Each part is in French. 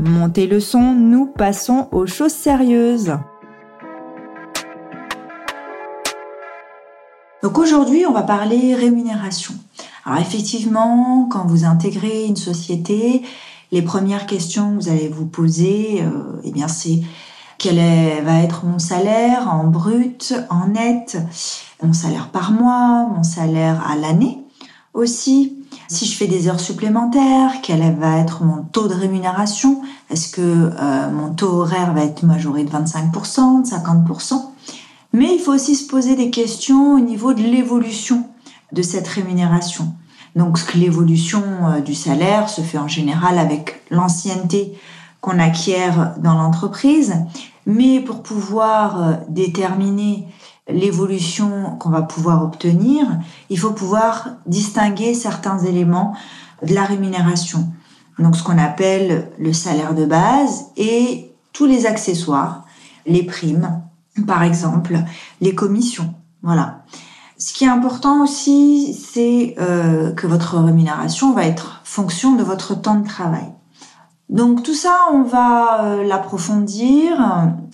Montez le son, nous passons aux choses sérieuses. Donc aujourd'hui, on va parler rémunération. Alors effectivement, quand vous intégrez une société, les premières questions que vous allez vous poser, euh, eh bien c'est quel va être mon salaire en brut, en net, mon salaire par mois, mon salaire à l'année aussi. Si je fais des heures supplémentaires, quel va être mon taux de rémunération? Est-ce que euh, mon taux horaire va être majoré de 25%, de 50% Mais il faut aussi se poser des questions au niveau de l'évolution de cette rémunération. Donc l'évolution euh, du salaire se fait en général avec l'ancienneté qu'on acquiert dans l'entreprise, mais pour pouvoir euh, déterminer l'évolution qu'on va pouvoir obtenir, il faut pouvoir distinguer certains éléments de la rémunération. Donc ce qu'on appelle le salaire de base et tous les accessoires, les primes, par exemple, les commissions. Voilà. Ce qui est important aussi, c'est euh, que votre rémunération va être fonction de votre temps de travail. Donc tout ça, on va euh, l'approfondir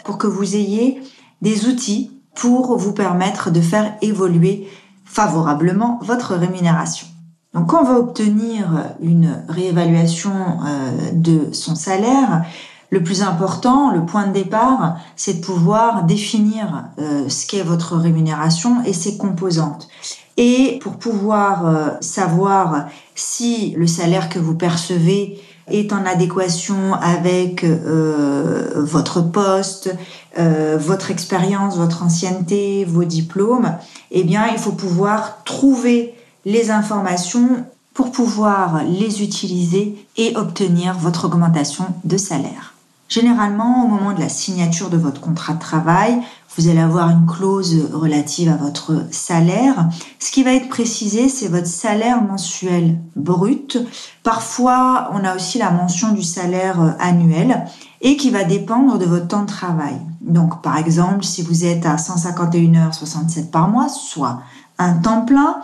pour que vous ayez des outils pour vous permettre de faire évoluer favorablement votre rémunération. Donc quand on va obtenir une réévaluation euh, de son salaire, le plus important, le point de départ, c'est de pouvoir définir euh, ce qu'est votre rémunération et ses composantes. Et pour pouvoir euh, savoir si le salaire que vous percevez est en adéquation avec euh, votre poste, euh, votre expérience, votre ancienneté, vos diplômes, eh bien, il faut pouvoir trouver les informations pour pouvoir les utiliser et obtenir votre augmentation de salaire. Généralement, au moment de la signature de votre contrat de travail, vous allez avoir une clause relative à votre salaire. Ce qui va être précisé, c'est votre salaire mensuel brut. Parfois, on a aussi la mention du salaire annuel et qui va dépendre de votre temps de travail. Donc, par exemple, si vous êtes à 151h67 par mois, soit un temps plein,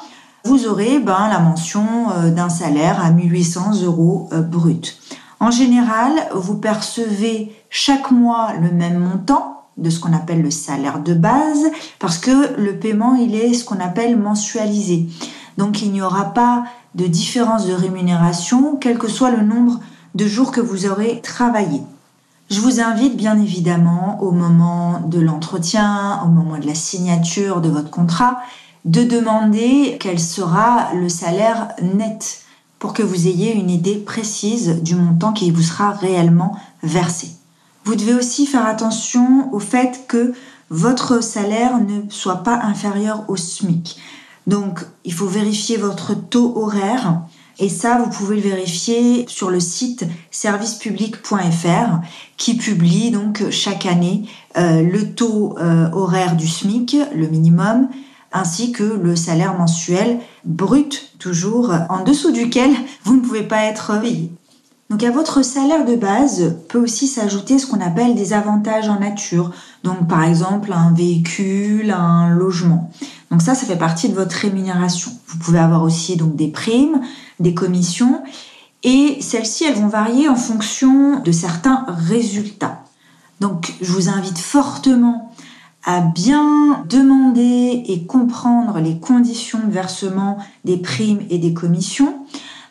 vous aurez ben, la mention euh, d'un salaire à 1800 euros euh, brut. En général, vous percevez chaque mois le même montant de ce qu'on appelle le salaire de base parce que le paiement, il est ce qu'on appelle mensualisé. Donc il n'y aura pas de différence de rémunération quel que soit le nombre de jours que vous aurez travaillé. Je vous invite bien évidemment au moment de l'entretien, au moment de la signature de votre contrat, de demander quel sera le salaire net pour que vous ayez une idée précise du montant qui vous sera réellement versé. Vous devez aussi faire attention au fait que votre salaire ne soit pas inférieur au SMIC. Donc, il faut vérifier votre taux horaire. Et ça, vous pouvez le vérifier sur le site servicepublic.fr qui publie donc chaque année euh, le taux euh, horaire du SMIC, le minimum, ainsi que le salaire mensuel brut, toujours en dessous duquel vous ne pouvez pas être payé. Donc à votre salaire de base peut aussi s'ajouter ce qu'on appelle des avantages en nature. Donc par exemple un véhicule, un logement. Donc ça, ça fait partie de votre rémunération. Vous pouvez avoir aussi donc des primes, des commissions et celles-ci, elles vont varier en fonction de certains résultats. Donc je vous invite fortement à bien demander et comprendre les conditions de versement des primes et des commissions.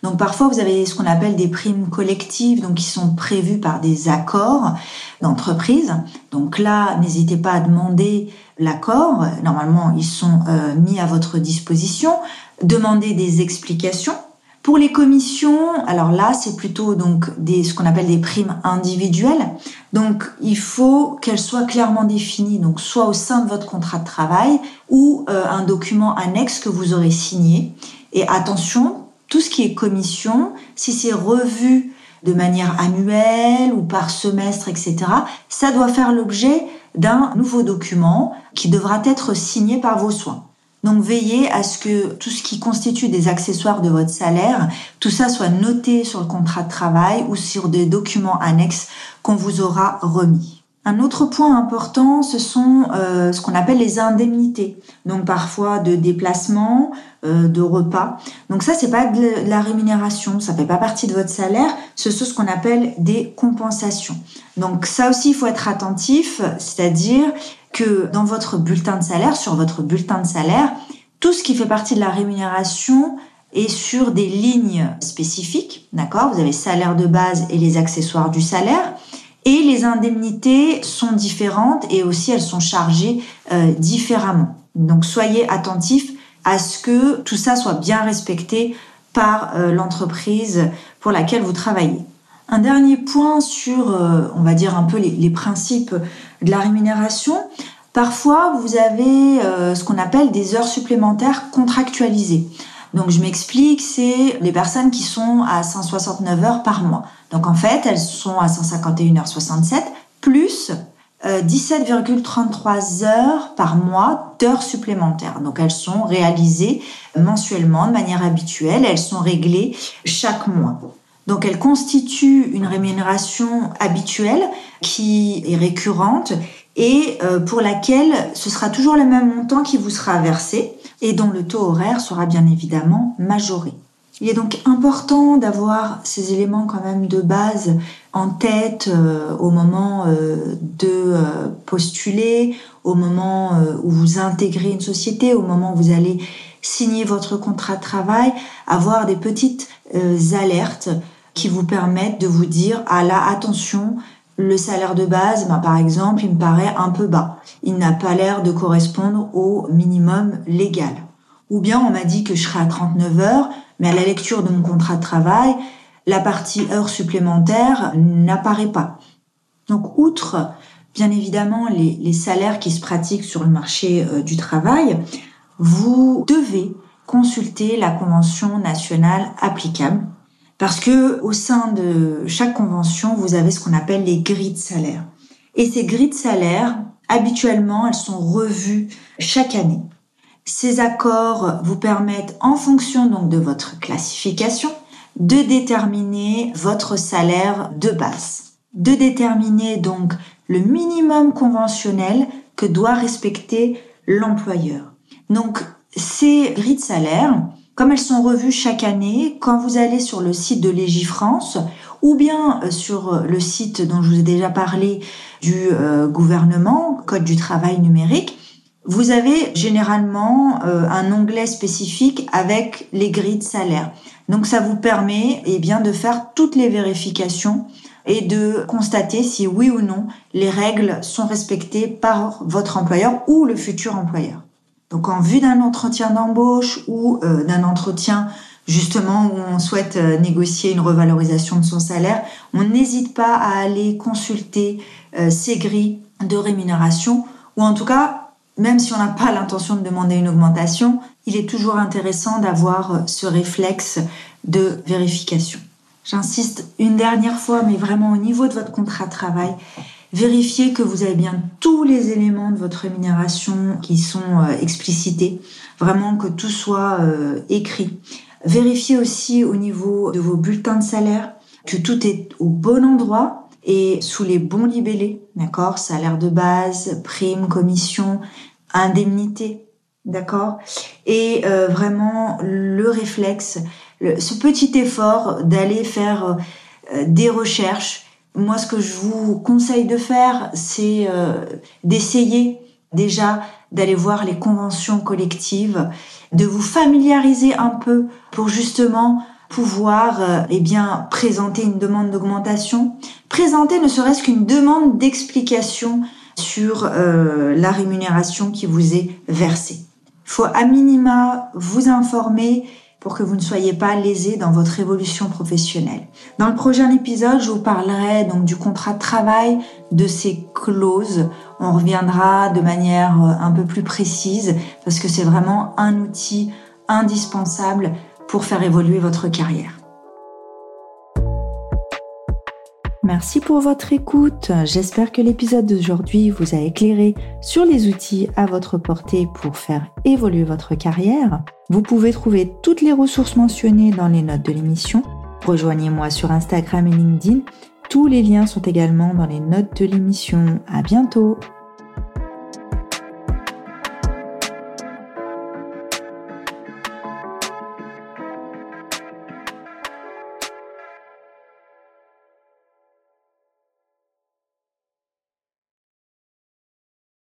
Donc parfois vous avez ce qu'on appelle des primes collectives, donc qui sont prévues par des accords. d'entreprise. Donc là, n'hésitez pas à demander l'accord. Normalement, ils sont euh, mis à votre disposition. Demandez des explications. Pour les commissions, alors là, c'est plutôt donc ce qu'on appelle des primes individuelles. Donc, il faut qu'elles soient clairement définies, donc soit au sein de votre contrat de travail ou euh, un document annexe que vous aurez signé. Et attention, tout ce qui est commission, si c'est revu de manière annuelle ou par semestre, etc., ça doit faire l'objet d'un nouveau document qui devra être signé par vos soins. Donc veillez à ce que tout ce qui constitue des accessoires de votre salaire, tout ça soit noté sur le contrat de travail ou sur des documents annexes qu'on vous aura remis. Un autre point important, ce sont euh, ce qu'on appelle les indemnités. Donc parfois de déplacement, euh, de repas. Donc ça, c'est pas de la rémunération, ça fait pas partie de votre salaire. Ce sont ce qu'on appelle des compensations. Donc ça aussi, il faut être attentif, c'est-à-dire que dans votre bulletin de salaire, sur votre bulletin de salaire, tout ce qui fait partie de la rémunération est sur des lignes spécifiques, d'accord? Vous avez salaire de base et les accessoires du salaire. Et les indemnités sont différentes et aussi elles sont chargées euh, différemment. Donc soyez attentifs à ce que tout ça soit bien respecté par euh, l'entreprise pour laquelle vous travaillez. Un dernier point sur, euh, on va dire un peu les, principes de la rémunération. Parfois, vous avez ce qu'on appelle des heures supplémentaires contractualisées. Donc je m'explique, c'est les personnes qui sont à 169 heures par mois. Donc en fait, elles sont à 151h67 plus 17,33 euh, heures par mois d'heures supplémentaires. Donc elles sont réalisées mensuellement de manière habituelle, elles sont réglées chaque mois. Donc elles constituent une rémunération habituelle qui est récurrente et euh, pour laquelle ce sera toujours le même montant qui vous sera versé et dont le taux horaire sera bien évidemment majoré. Il est donc important d'avoir ces éléments quand même de base en tête euh, au moment euh, de postuler, au moment où vous intégrez une société, au moment où vous allez signer votre contrat de travail, avoir des petites alertes qui vous permettent de vous dire ah là attention le salaire de base, ben, par exemple, il me paraît un peu bas. Il n'a pas l'air de correspondre au minimum légal. Ou bien on m'a dit que je serais à 39 heures, mais à la lecture de mon contrat de travail, la partie heures supplémentaires n'apparaît pas. Donc, outre, bien évidemment, les, salaires qui se pratiquent sur le marché euh, du travail, vous devez consulter la convention nationale applicable parce que au sein de chaque convention, vous avez ce qu'on appelle les grilles de salaire. Et ces grilles de salaire, habituellement, elles sont revues chaque année. Ces accords vous permettent, en fonction donc de votre classification, de déterminer votre salaire de base, de déterminer donc le minimum conventionnel que doit respecter l'employeur. Donc, ces grilles de salaire, comme elles sont revues chaque année, quand vous allez sur le site de Légifrance ou bien euh, sur le site dont je vous ai déjà parlé du euh, gouvernement, Code du travail numérique, vous avez généralement euh, un onglet spécifique avec les grilles de salaire. Donc ça vous permet eh bien de faire toutes les vérifications et de constater si oui ou non les règles sont respectées par votre employeur ou le futur employeur. Donc en vue d'un entretien d'embauche ou euh, d'un entretien justement où on souhaite euh, négocier une revalorisation de son salaire, on n'hésite pas à aller consulter ces grilles de rémunération ou en tout cas même si on n'a pas l'intention de demander une augmentation, il est toujours intéressant d'avoir ce réflexe de vérification. J'insiste une dernière fois, mais vraiment au niveau de votre contrat de travail, vérifiez que vous avez bien tous les éléments de votre rémunération qui sont euh, explicités, vraiment que tout soit euh, écrit. Vérifiez aussi au niveau de vos bulletins de salaire que tout est au bon endroit et sous les bons libellés, d'accord? Salaire de base, prime, commission, indemnité, d'accord? Et euh, vraiment le réflexe, ce petit effort d'aller faire des recherches. Moi, ce que je vous conseille de faire, c'est euh, d'essayer déjà d'aller voir les conventions collectives, de vous familiariser un peu pour justement pouvoir euh, eh bien présenter une demande d'augmentation, présenter ne serait-ce qu'une demande d'explication sur euh, la rémunération qui vous est versée. Il faut à minima vous informer pour que vous ne soyez pas lésé dans votre évolution professionnelle. Dans le prochain épisode, je vous parlerai donc du contrat de travail, de ses clauses. On reviendra de manière euh, un peu plus précise parce que c'est vraiment un outil indispensable pour faire évoluer votre carrière. Merci pour votre écoute. J'espère que l'épisode d'aujourd'hui vous a éclairé sur les outils à votre portée pour faire évoluer votre carrière. Vous pouvez trouver toutes les ressources mentionnées dans les notes de l'émission. Rejoignez-moi sur Instagram et LinkedIn. Tous les liens sont également dans les notes de l'émission. À bientôt!